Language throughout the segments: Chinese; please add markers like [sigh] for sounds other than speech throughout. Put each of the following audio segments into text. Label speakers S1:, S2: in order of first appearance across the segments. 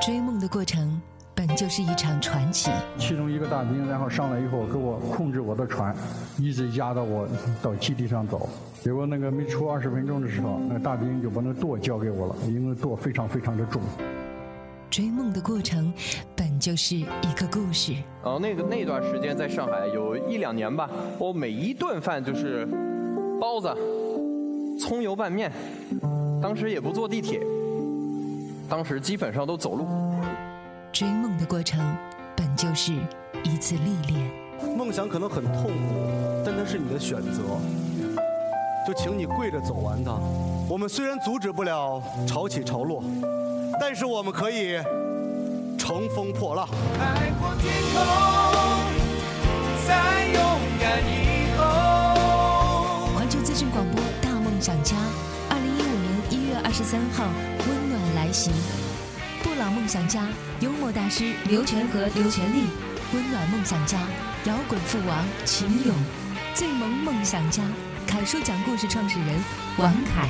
S1: 追梦的过程本就是一场传奇。
S2: 其中一个大兵，然后上来以后给我控制我的船，一直压到我到基地上走。结果那个没出二十分钟的时候，那个大兵就把那舵交给我了，因为舵非常非常的重。
S1: 追梦的过程本就是一个故事。
S3: 哦，那个那段时间在上海有一两年吧，我每一顿饭就是包子、葱油拌面，当时也不坐地铁，当时基本上都走路。
S1: 追梦的过程本就是一次历练。
S4: 梦想可能很痛苦，但它是你的选择，就请你跪着走完它。我们虽然阻止不了潮起潮落。但是我们可以乘风破浪。海阔天空，
S1: 在勇敢以后。环球资讯广播《大梦想家》，二零一五年一月二十三号，来袭。不老梦想家，幽默大师刘全和刘全利，温暖梦想家，摇滚父王秦勇，最萌梦想家，凯叔讲故事创始人王凯。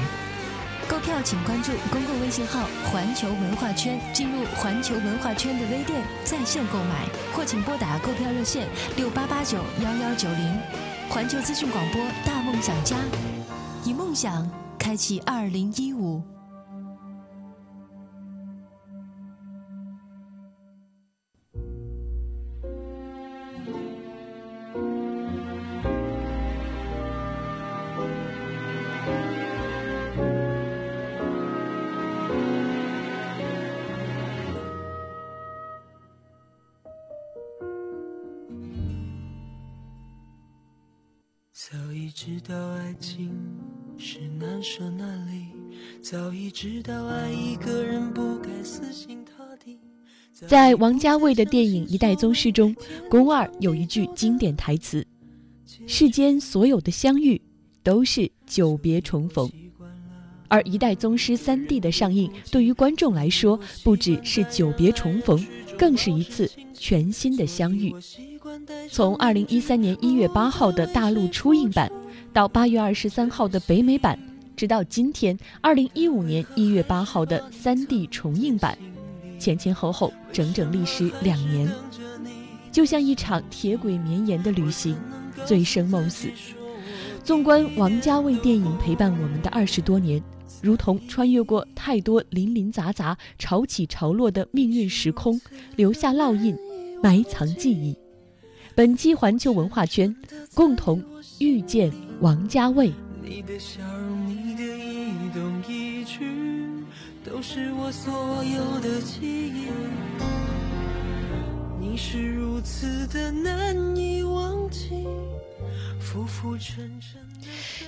S1: 购票请关注公共微信号“环球文化圈”，进入环球文化圈的微店在线购买，或请拨打购票热线六八八九幺幺九零。环球资讯广播《大梦想家》，以梦想开启二零一五。知道爱一个人不该死心塌地。在王家卫的电影《一代宗师》中，宫二有一句经典台词：“世间所有的相遇，都是久别重逢。”而《一代宗师》三 D 的上映，对于观众来说，不只是久别重逢，更是一次全新的相遇。从二零一三年一月八号的大陆初映版，到八月二十三号的北美版，直到今天二零一五年一月八号的三 D 重映版，前前后后整整历时两年，就像一场铁轨绵延的旅行，醉生梦死。纵观王家卫电影陪伴我们的二十多年，如同穿越过太多林林杂杂、潮起潮落的命运时空，留下烙印，埋藏记忆。本期环球文化圈，共同遇见王家卫。你的笑容，都是我所有的记忆。你是如此的难以忘记，浮浮沉沉。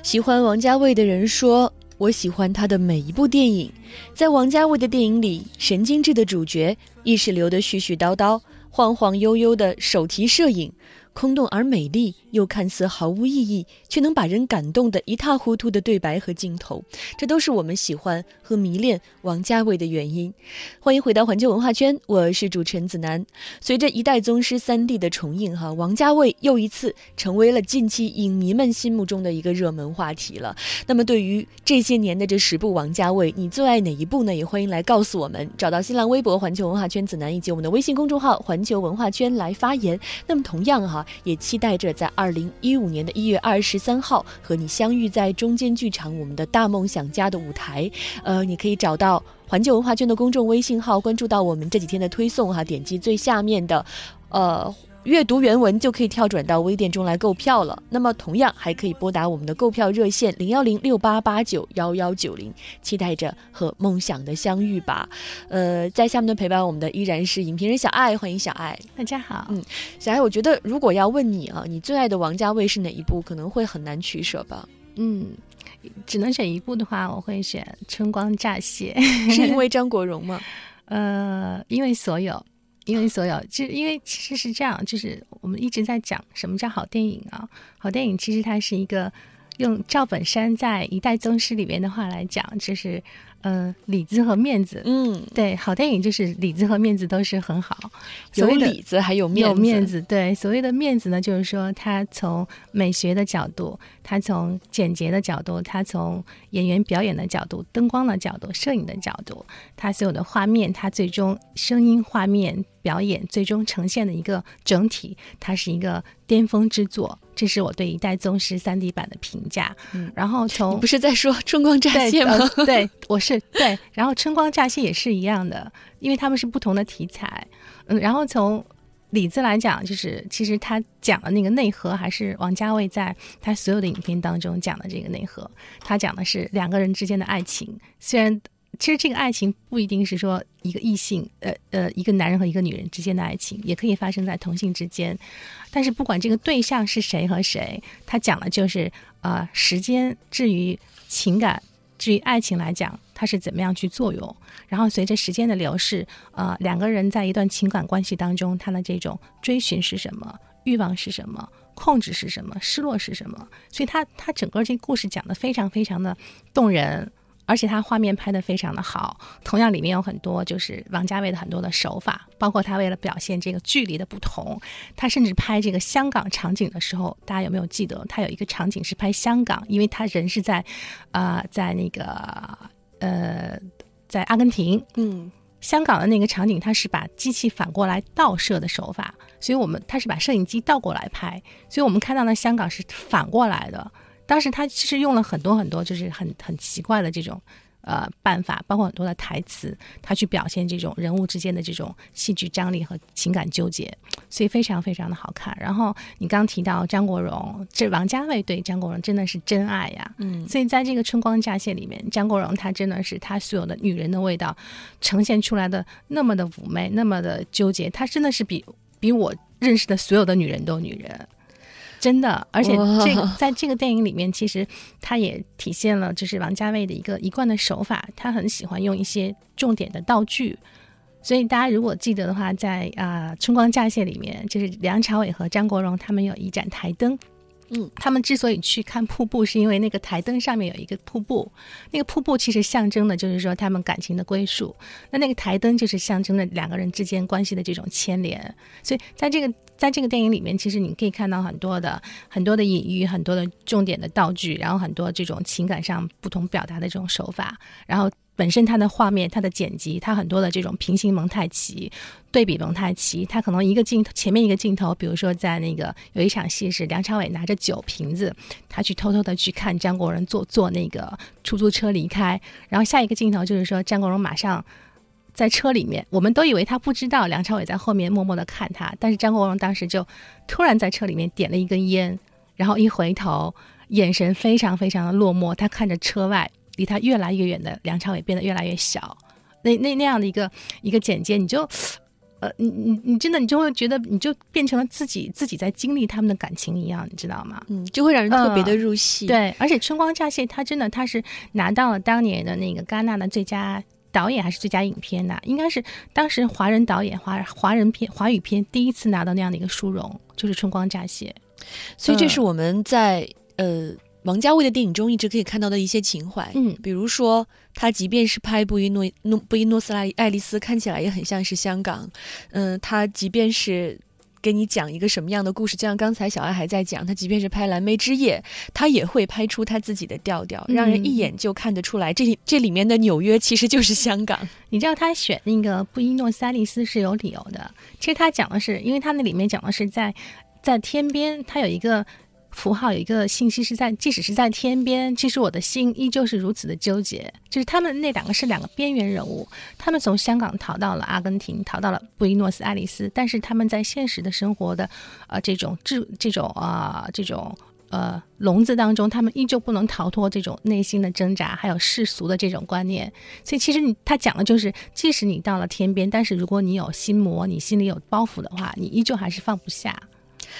S1: 喜欢王家卫的人说，我喜欢他的每一部电影。在王家卫的电影里，神经质的主角，意识流的絮絮叨叨，晃晃悠悠的手提摄影。空洞而美丽，又看似毫无意义，却能把人感动得一塌糊涂的对白和镜头，这都是我们喜欢和迷恋王家卫的原因。欢迎回到环球文化圈，我是主持人子楠。随着《一代宗师》三 D 的重映，哈，王家卫又一次成为了近期影迷们心目中的一个热门话题了。那么，对于这些年的这十部王家卫，你最爱哪一部呢？也欢迎来告诉我们，找到新浪微博环球文化圈子楠以及我们的微信公众号环球文化圈来发言。那么，同样哈。也期待着在二零一五年的一月二十三号和你相遇在中间剧场，我们的大梦想家的舞台。呃，你可以找到环球文化圈的公众微信号，关注到我们这几天的推送哈，点击最下面的，呃。阅读原文就可以跳转到微店中来购票了。那么，同样还可以拨打我们的购票热线零幺零六八八九幺幺九零，期待着和梦想的相遇吧。呃，在下面的陪伴我们的依然是影评人小爱，欢迎小爱。
S5: 大家好。
S1: 嗯，小爱，我觉得如果要问你啊，你最爱的王家卫是哪一部，可能会很难取舍吧？
S5: 嗯，只能选一部的话，我会选《春光乍泄》。[laughs]
S1: 是因为张国荣吗？[laughs]
S5: 呃，因为所有。因为所有，就因为其实是这样，就是我们一直在讲什么叫好电影啊？好电影其实它是一个用赵本山在《一代宗师》里边的话来讲，就是呃，里子和面子，
S1: 嗯，
S5: 对，好电影就是里子和面子都是很好，
S1: 有里子还有面
S5: 有面子，对，所谓的面子呢，就是说他从美学的角度，他从简洁的角度，他从演员表演的角度、灯光的角度、摄影的角度，他所有的画面，他最终声音、画面、表演最终呈现的一个整体，它是一个巅峰之作。这是我对《一代宗师》三 D 版的评价。嗯，然后从
S1: 不是在说《春光乍泄》吗？
S5: 对，我是对。然后《春光乍泄》也是一样的，因为他们是不同的题材。嗯，然后从里子来讲，就是其实他讲的那个内核，还是王家卫在他所有的影片当中讲的这个内核。他讲的是两个人之间的爱情，虽然。其实这个爱情不一定是说一个异性，呃呃，一个男人和一个女人之间的爱情，也可以发生在同性之间。但是不管这个对象是谁和谁，他讲的就是呃，时间至于情感，至于爱情来讲，它是怎么样去作用。然后随着时间的流逝，呃，两个人在一段情感关系当中，他的这种追寻是什么，欲望是什么，控制是什么，失落是什么。所以他他整个这故事讲的非常非常的动人。而且他画面拍的非常的好，同样里面有很多就是王家卫的很多的手法，包括他为了表现这个距离的不同，他甚至拍这个香港场景的时候，大家有没有记得？他有一个场景是拍香港，因为他人是在，呃，在那个呃，在阿根廷，
S1: 嗯，
S5: 香港的那个场景，他是把机器反过来倒射的手法，所以我们他是把摄影机倒过来拍，所以我们看到的香港是反过来的。当时他其实用了很多很多，就是很很奇怪的这种呃办法，包括很多的台词，他去表现这种人物之间的这种戏剧张力和情感纠结，所以非常非常的好看。然后你刚提到张国荣，这王家卫对张国荣真的是真爱呀，
S1: 嗯，
S5: 所以在这个《春光乍泄》里面，张国荣他真的是他所有的女人的味道呈现出来的那么的妩媚，那么的纠结，他真的是比比我认识的所有的女人都女人。真的，而且这个在这个电影里面，其实它也体现了就是王家卫的一个一贯的手法，他很喜欢用一些重点的道具。所以大家如果记得的话，在啊《春光乍泄》里面，就是梁朝伟和张国荣他们有一盏台灯。
S1: 嗯，
S5: 他们之所以去看瀑布，是因为那个台灯上面有一个瀑布，那个瀑布其实象征的就是说他们感情的归属。那那个台灯就是象征了两个人之间关系的这种牵连。所以在这个在这个电影里面，其实你可以看到很多的很多的隐喻，很多的重点的道具，然后很多这种情感上不同表达的这种手法，然后。本身它的画面、它的剪辑、它很多的这种平行蒙太奇、对比蒙太奇，它可能一个镜头前面一个镜头，比如说在那个有一场戏是梁朝伟拿着酒瓶子，他去偷偷的去看张国荣坐坐那个出租车离开，然后下一个镜头就是说张国荣马上在车里面，我们都以为他不知道梁朝伟在后面默默的看他，但是张国荣当时就突然在车里面点了一根烟，然后一回头，眼神非常非常的落寞，他看着车外。离他越来越远的梁朝伟变得越来越小，那那那样的一个一个简介，你就，呃，你你你真的你就会觉得你就变成了自己自己在经历他们的感情一样，你知道吗？
S1: 嗯，就会让人特别的入戏。
S5: 对，而且《春光乍泄》他真的他是拿到了当年的那个戛纳的最佳导演还是最佳影片呢？应该是当时华人导演华华人片华语片第一次拿到那样的一个殊荣，就是《春光乍泄》。
S1: 所以这是我们在呃。王家卫的电影中一直可以看到的一些情怀，
S5: 嗯，
S1: 比如说他即便是拍布宜诺诺布宜诺斯艾爱丽丝，看起来也很像是香港，嗯，他即便是给你讲一个什么样的故事，就像刚才小爱还在讲，他即便是拍蓝莓之夜，他也会拍出他自己的调调，让人一眼就看得出来，这里这里面的纽约其实就是香港。[laughs]
S5: 你知道他选那个布宜诺斯艾利斯是有理由的，其实他讲的是，因为他那里面讲的是在在天边，他有一个。符号有一个信息是在，即使是在天边，其实我的心依旧是如此的纠结。就是他们那两个是两个边缘人物，他们从香港逃到了阿根廷，逃到了布宜诺斯艾利斯，但是他们在现实的生活的，呃，这种这这种啊这种呃笼子当中，他们依旧不能逃脱这种内心的挣扎，还有世俗的这种观念。所以其实你他讲的就是，即使你到了天边，但是如果你有心魔，你心里有包袱的话，你依旧还是放不下。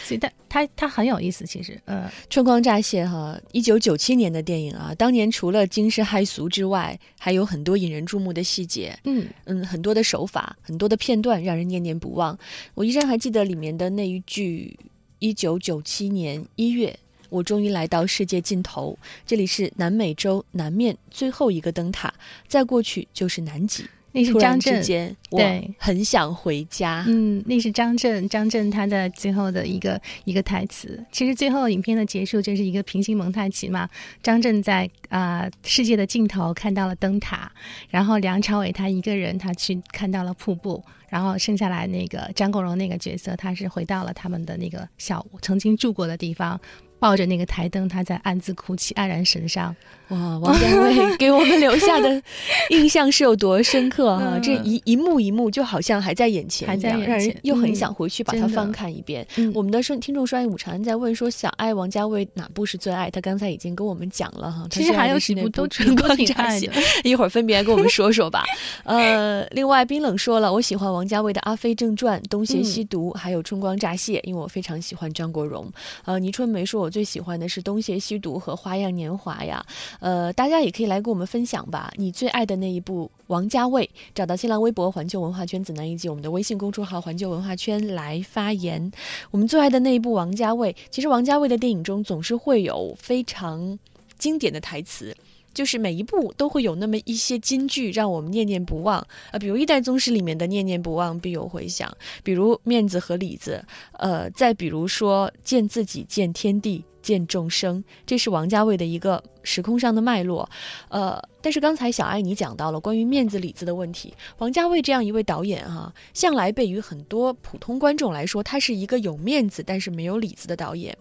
S5: 所以，他他他很有意思，其实，嗯，
S1: 春光乍泄哈，一九九七年的电影啊，当年除了惊世骇俗之外，还有很多引人注目的细节，
S5: 嗯
S1: 嗯，很多的手法，很多的片段让人念念不忘。我依然还记得里面的那一句：一九九七年一月，我终于来到世界尽头，这里是南美洲南面最后一个灯塔，再过去就是南极。
S5: 那是张震，
S1: 对，很想回家。
S5: 嗯，那是张震，张震他的最后的一个一个台词。其实最后影片的结束就是一个平行蒙太奇嘛。张震在啊世界的尽头看到了灯塔，然后梁朝伟他一个人他去看到了瀑布，然后剩下来那个张国荣那个角色他是回到了他们的那个小曾经住过的地方。抱着那个台灯，他在暗自哭泣，黯然神伤。
S1: 哇，王家卫给我们留下的印象是有多深刻哈！[laughs] 这一一幕一幕就好像还在眼前，
S5: 还在
S1: 让人又很想回去把它翻看一遍。我们的听听众说，午长在问说，小爱王家卫哪部是最爱？他刚才已经跟我们讲了哈。
S5: 其实还有几部都
S1: 春光乍泄，一会儿分别跟我们说说吧。[laughs] 呃，另外冰冷说了，我喜欢王家卫的《阿飞正传》《东邪西毒》，还有《春光乍泄》，因为我非常喜欢张国荣。呃，倪春梅说。我我最喜欢的是《东邪西毒》和《花样年华》呀，呃，大家也可以来跟我们分享吧。你最爱的那一部王家卫，找到新浪微博“环球文化圈子楠”以及我们的微信公众号“环球文化圈”来发言。我们最爱的那一部王家卫，其实王家卫的电影中总是会有非常经典的台词。就是每一部都会有那么一些金句让我们念念不忘啊，比如《一代宗师》里面的“念念不忘，必有回响”，比如面子和里子，呃，再比如说见自己、见天地、见众生，这是王家卫的一个时空上的脉络。呃，但是刚才小爱你讲到了关于面子里子的问题，王家卫这样一位导演哈，向来被于很多普通观众来说，他是一个有面子但是没有里子的导演。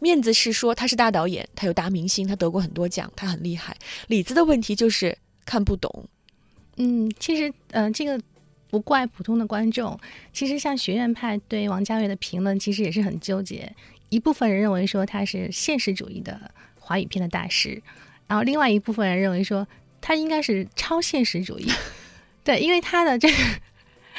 S1: 面子是说他是大导演，他有大明星，他得过很多奖，他很厉害。里子的问题就是看不懂。
S5: 嗯，其实，嗯，这个不怪普通的观众。其实，像学院派对王家卫的评论，其实也是很纠结。一部分人认为说他是现实主义的华语片的大师，然后另外一部分人认为说他应该是超现实主义。[laughs] 对，因为他的这个。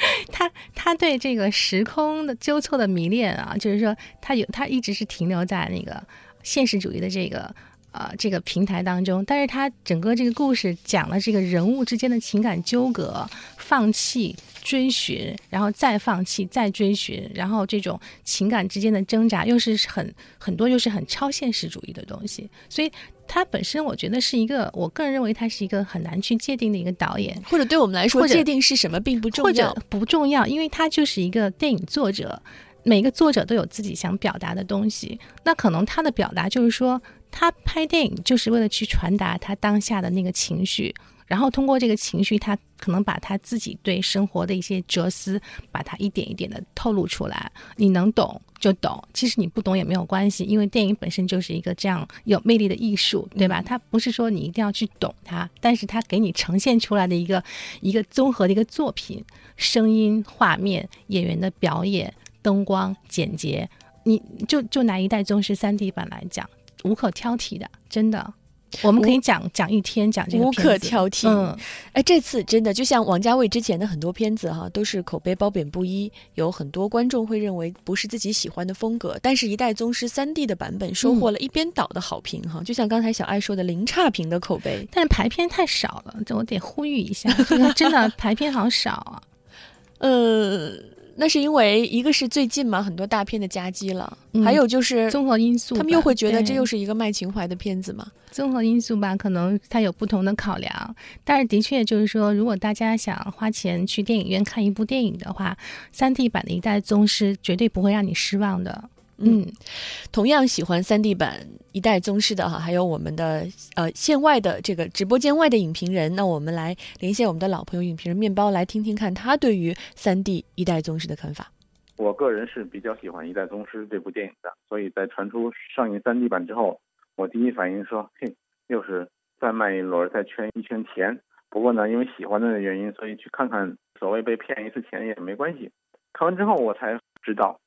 S5: [laughs] 他他对这个时空的纠错的迷恋啊，就是说他有他一直是停留在那个现实主义的这个呃这个平台当中，但是他整个这个故事讲了这个人物之间的情感纠葛、放弃、追寻，然后再放弃、再追寻，然后这种情感之间的挣扎，又是很很多又是很超现实主义的东西，所以。他本身，我觉得是一个，我个人认为他是一个很难去界定的一个导演，
S1: 或者对我们来说，界定是什么并不重要，或者
S5: 不重要，因为他就是一个电影作者，每个作者都有自己想表达的东西，那可能他的表达就是说，他拍电影就是为了去传达他当下的那个情绪。然后通过这个情绪，他可能把他自己对生活的一些哲思，把它一点一点的透露出来。你能懂就懂，其实你不懂也没有关系，因为电影本身就是一个这样有魅力的艺术，对吧？它不是说你一定要去懂它，但是它给你呈现出来的一个一个综合的一个作品，声音、画面、演员的表演、灯光、简洁，你就就拿一代宗师三 D 版来讲，无可挑剔的，真的。我们可以讲讲一天，讲这个
S1: 无可挑剔。嗯，哎，这次真的就像王家卫之前的很多片子哈，都是口碑褒贬不一，有很多观众会认为不是自己喜欢的风格。但是《一代宗师》三 D 的版本收获了一边倒的好评哈，就像刚才小爱说的零差评的口碑。[laughs]
S5: 但是排片太少了，这我得呼吁一下，[laughs] 真的排片好少啊。
S1: 呃。那是因为一个是最近嘛，很多大片的夹击了，还有就是
S5: 综合因素，
S1: 他们又会觉得这又是一个卖情怀的片子嘛。
S5: 综合因素吧，可能它有不同的考量，但是的确就是说，如果大家想花钱去电影院看一部电影的话，三 D 版的一代宗师绝对不会让你失望的。嗯，
S1: 同样喜欢三 D 版一代宗师的哈，还有我们的呃线外的这个直播间外的影评人，那我们来连线我们的老朋友影评人面包，来听听看他对于三 D 一代宗师的看法。
S6: 我个人是比较喜欢一代宗师这部电影的，所以在传出上映三 D 版之后，我第一反应说，嘿，又是再卖一轮，再圈一圈钱。不过呢，因为喜欢的原因，所以去看看，所谓被骗一次钱也没关系。看完之后，我才知道。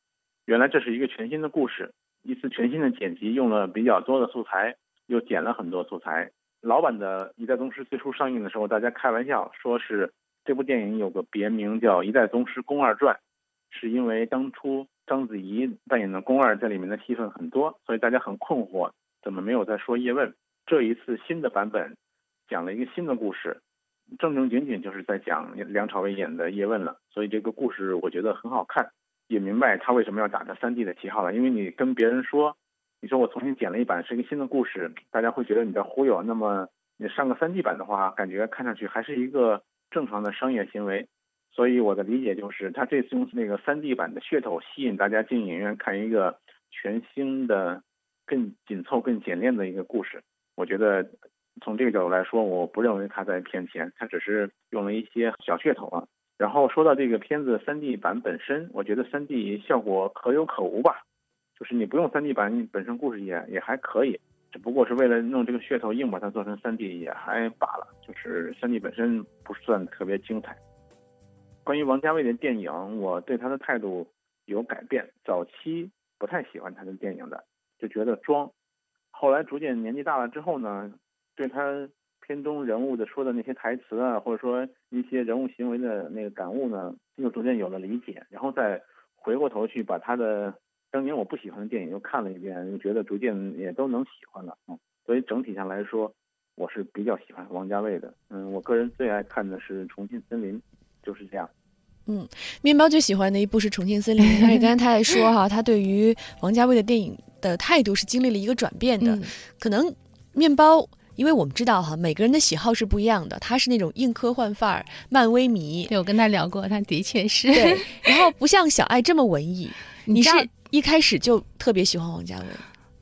S6: 原来这是一个全新的故事，一次全新的剪辑，用了比较多的素材，又剪了很多素材。老版的《一代宗师》最初上映的时候，大家开玩笑说是这部电影有个别名叫《一代宗师宫二传》，是因为当初章子怡扮演的宫二在里面的戏份很多，所以大家很困惑，怎么没有再说叶问？这一次新的版本讲了一个新的故事，正正经经就是在讲梁朝伟演的叶问了，所以这个故事我觉得很好看。也明白他为什么要打着三 D 的旗号了，因为你跟别人说你说我重新剪了一版，是一个新的故事，大家会觉得你在忽悠。那么你上个 3D 版的话，感觉看上去还是一个正常的商业行为。所以我的理解就是，他这次用那个 3D 版的噱头吸引大家进影院看一个全新的、更紧凑、更简练的一个故事。我觉得从这个角度来说，我不认为他在骗钱，他只是用了一些小噱头啊。然后说到这个片子三 D 版本身，我觉得三 D 效果可有可无吧。就是你不用三 D 版，本身故事也也还可以，只不过是为了弄这个噱头，硬把它做成三 D 也还罢了。就是三 D 本身不算特别精彩。关于王家卫的电影，我对他的态度有改变。早期不太喜欢他的电影的，就觉得装。后来逐渐年纪大了之后呢，对他片中人物的说的那些台词啊，或者说一些人物行为的那个感悟呢，又逐渐有了理解。然后再回过头去把他的当年我不喜欢的电影又看了一遍，又觉得逐渐也都能喜欢了。嗯，所以整体上来说，我是比较喜欢王家卫的。嗯，我个人最爱看的是《重庆森林》。就是这样，
S1: 嗯，面包最喜欢的一部是《重庆森林》，[laughs] 而且刚才他还说哈，他对于王家卫的电影的态度是经历了一个转变的。可能面包，因为我们知道哈，每个人的喜好是不一样的，他是那种硬科幻范儿、漫威迷。
S5: 对我跟他聊过，他的确是。
S1: 对，然后不像小爱这么文艺，[laughs] 你是一开始就特别喜欢王家卫。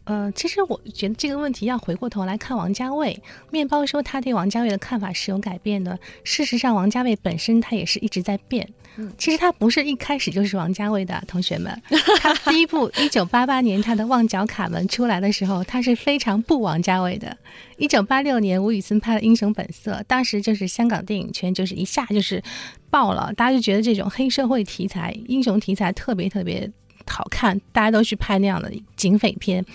S5: 呃，其实我觉得这个问题要回过头来看王家卫。面包说他对王家卫的看法是有改变的。事实上，王家卫本身他也是一直在变。嗯，其实他不是一开始就是王家卫的，同学们。他第一部 [laughs] 一九八八年他的《旺角卡门》出来的时候，他是非常不王家卫的。一九八六年吴宇森拍的《英雄本色》，当时就是香港电影圈就是一下就是爆了，大家就觉得这种黑社会题材、英雄题材特别特别。好看，大家都去拍那样的警匪片，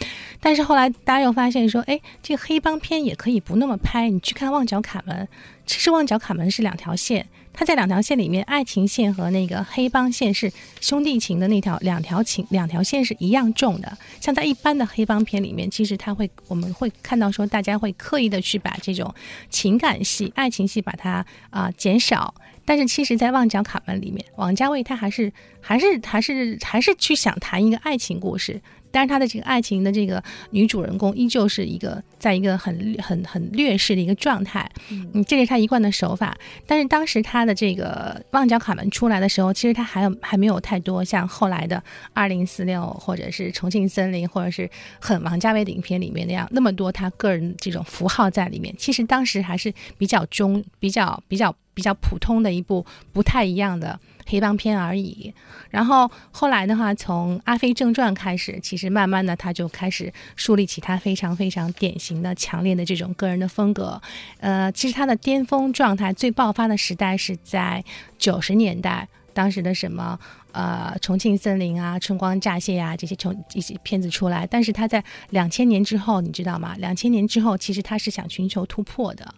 S5: 但是后来大家又发现说，哎，这个黑帮片也可以不那么拍。你去看《旺角卡门》，其实《旺角卡门》是两条线，它在两条线里面，爱情线和那个黑帮线是兄弟情的那条两条情两条线是一样重的。像在一般的黑帮片里面，其实他会我们会看到说，大家会刻意的去把这种情感戏、爱情戏把它啊减少。但是其实，在《旺角卡门》里面，王家卫他还是还是还是还是去想谈一个爱情故事。但是他的这个爱情的这个女主人公依旧是一个在一个很很很劣势的一个状态，嗯，这是他一贯的手法。但是当时他的这个《旺角卡门》出来的时候，其实他还有还没有太多像后来的《二零四六》或者是《重庆森林》或者是很王家卫的影片里面那样那么多他个人这种符号在里面。其实当时还是比较中、比较比较比较普通的一部不太一样的。黑帮片而已，然后后来的话，从《阿飞正传》开始，其实慢慢的他就开始树立起他非常非常典型的、强烈的这种个人的风格。呃，其实他的巅峰状态、最爆发的时代是在九十年代。当时的什么呃重庆森林啊春光乍泄呀这些从一些片子出来，但是他在两千年之后，你知道吗？两千年之后，其实他是想寻求突破的。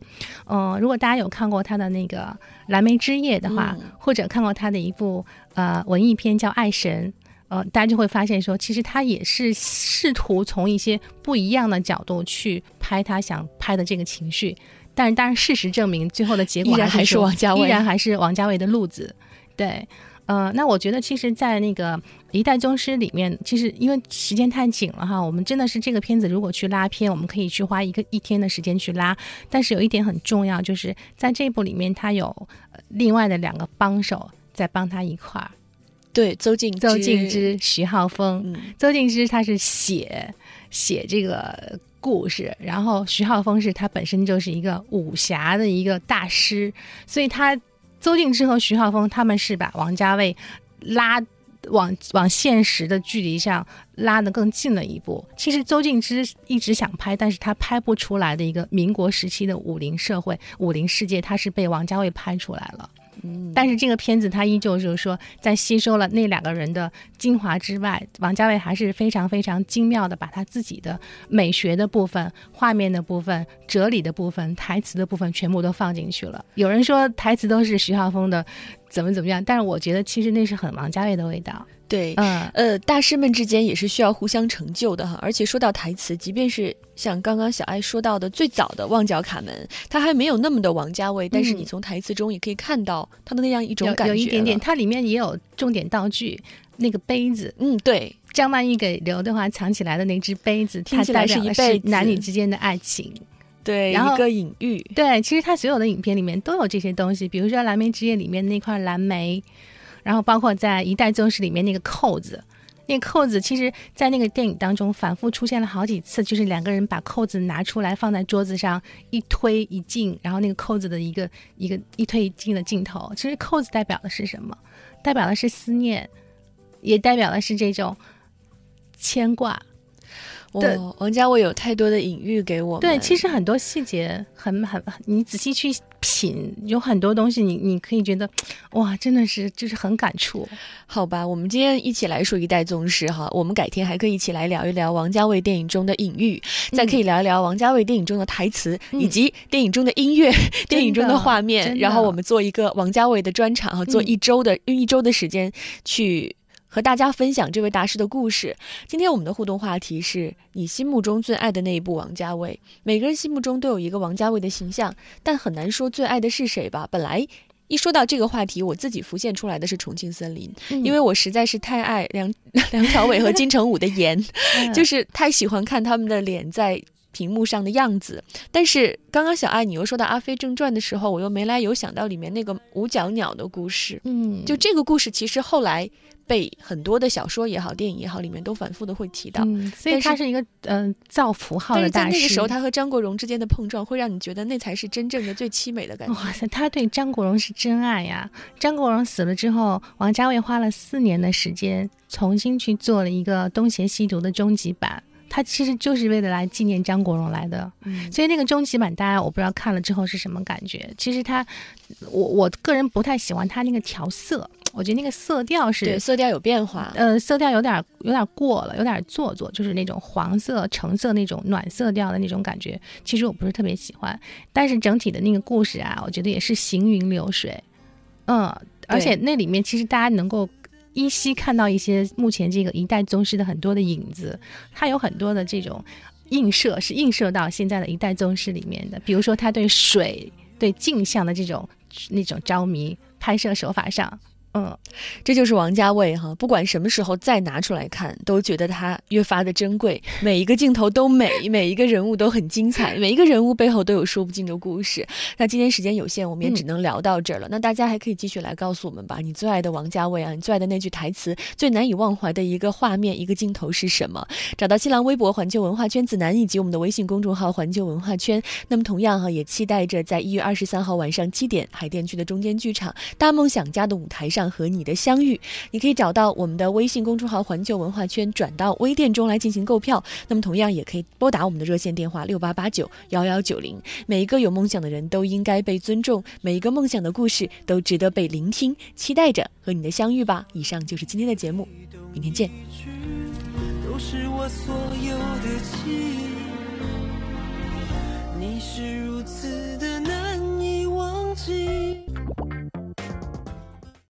S5: 嗯，如果大家有看过他的那个《蓝莓之夜》的话，或者看过他的一部呃文艺片叫《爱神》，呃，大家就会发现说，其实他也是试图从一些不一样的角度去拍他想拍的这个情绪。但是，当然，事实证明，最后的结果
S1: 依然还是王家卫，
S5: 依然还是王家卫的路子。对，呃，那我觉得其实，在那个《一代宗师》里面，其实因为时间太紧了哈，我们真的是这个片子如果去拉片，我们可以去花一个一天的时间去拉。但是有一点很重要，就是在这部里面，他有另外的两个帮手在帮他一块儿。
S1: 对，邹静
S5: 邹静之、徐浩峰。邹静之他是写写这个故事，然后徐浩峰是他本身就是一个武侠的一个大师，所以他。邹静之和徐浩峰，他们是把王家卫拉往往现实的距离上拉得更近了一步。其实邹静之一直想拍，但是他拍不出来的一个民国时期的武林社会、武林世界，他是被王家卫拍出来了。但是这个片子它依旧就是说，在吸收了那两个人的精华之外，王家卫还是非常非常精妙的，把他自己的美学的部分、画面的部分、哲理的部分、台词的部分全部都放进去了。有人说台词都是徐浩峰的怎么怎么样。但是我觉得其实那是很王家卫的味道。
S1: 对，嗯，呃，大师们之间也是需要互相成就的哈。而且说到台词，即便是像刚刚小爱说到的最早的《旺角卡门》，它还没有那么的王家卫，但是你从台词中也可以看到他的那样一种感觉。
S5: 有一点点，它里面也有重点道具，那个杯子，
S1: 嗯，对，
S5: 张曼玉给刘德华藏起来的那只杯子，
S1: 听起来是一辈子
S5: 男女之间的爱情。
S1: 对，一个隐喻。
S5: 对，其实他所有的影片里面都有这些东西，比如说《蓝莓之夜》里面那块蓝莓，然后包括在《一代宗师》里面那个扣子，那扣子其实，在那个电影当中反复出现了好几次，就是两个人把扣子拿出来放在桌子上一推一进，然后那个扣子的一个一个一推一进的镜头。其实扣子代表的是什么？代表的是思念，也代表的是这种牵挂。
S1: 对，王家卫有太多的隐喻给我。
S5: 对，其实很多细节很很，你仔细去品，有很多东西，你你可以觉得，哇，真的是就是很感触。
S1: 好吧，我们今天一起来说一代宗师哈，我们改天还可以一起来聊一聊王家卫电影中的隐喻，再可以聊一聊王家卫电影中的台词，以及电影中的音乐、[laughs] 电影中的画面，然后我们做一个王家卫的专场哈，做一周的用一周的时间去。和大家分享这位大师的故事。今天我们的互动话题是你心目中最爱的那一部王家卫。每个人心目中都有一个王家卫的形象，但很难说最爱的是谁吧。本来一说到这个话题，我自己浮现出来的是《重庆森林》，因为我实在是太爱梁 [laughs] 梁朝伟和金城武的颜，就是太喜欢看他们的脸在屏幕上的样子。但是刚刚小爱你又说到《阿飞正传》的时候，我又没来由想到里面那个五角鸟的故事。嗯，就这个故事其实后来。被很多的小说也好，电影也好，里面都反复的会提到，
S5: 所以他是一个嗯造符号的大
S1: 师。在那个时候，他和张国荣之间的碰撞，会让你觉得那才是真正的最凄美的感觉。
S5: 哇塞，他对张国荣是真爱呀！张国荣死了之后，王家卫花了四年的时间，重新去做了一个《东邪西毒》的终极版。他其实就是为了来纪念张国荣来的，所以那个终极版，大家我不知道看了之后是什么感觉。其实他，我我个人不太喜欢他那个调色。我觉得那个色调是
S1: 对色调有变化，
S5: 呃，色调有点有点过了，有点做作，就是那种黄色、橙色那种暖色调的那种感觉。其实我不是特别喜欢，但是整体的那个故事啊，我觉得也是行云流水。嗯，而且那里面其实大家能够依稀看到一些目前这个一代宗师的很多的影子，他有很多的这种映射，是映射到现在的一代宗师里面的。比如说他对水、对镜像的这种那种着迷，拍摄手法上。嗯，
S1: 这就是王家卫哈，不管什么时候再拿出来看，都觉得他越发的珍贵。每一个镜头都美，每一个人物都很精彩，每一个人物背后都有说不尽的故事。那今天时间有限，我们也只能聊到这儿了。那大家还可以继续来告诉我们吧，你最爱的王家卫啊，你最爱的那句台词，最难以忘怀的一个画面、一个镜头是什么？找到新浪微博环球文化圈子楠以及我们的微信公众号环球文化圈。那么同样哈，也期待着在一月二十三号晚上七点，海淀区的中间剧场大梦想家的舞台上。和你的相遇，你可以找到我们的微信公众号“环球文化圈”，转到微店中来进行购票。那么，同样也可以拨打我们的热线电话六八八九幺幺九零。每一个有梦想的人都应该被尊重，每一个梦想的故事都值得被聆听。期待着和你的相遇吧！以上就是今天的节目，明天见。都是我所有的记忆，你是如此的难以忘记。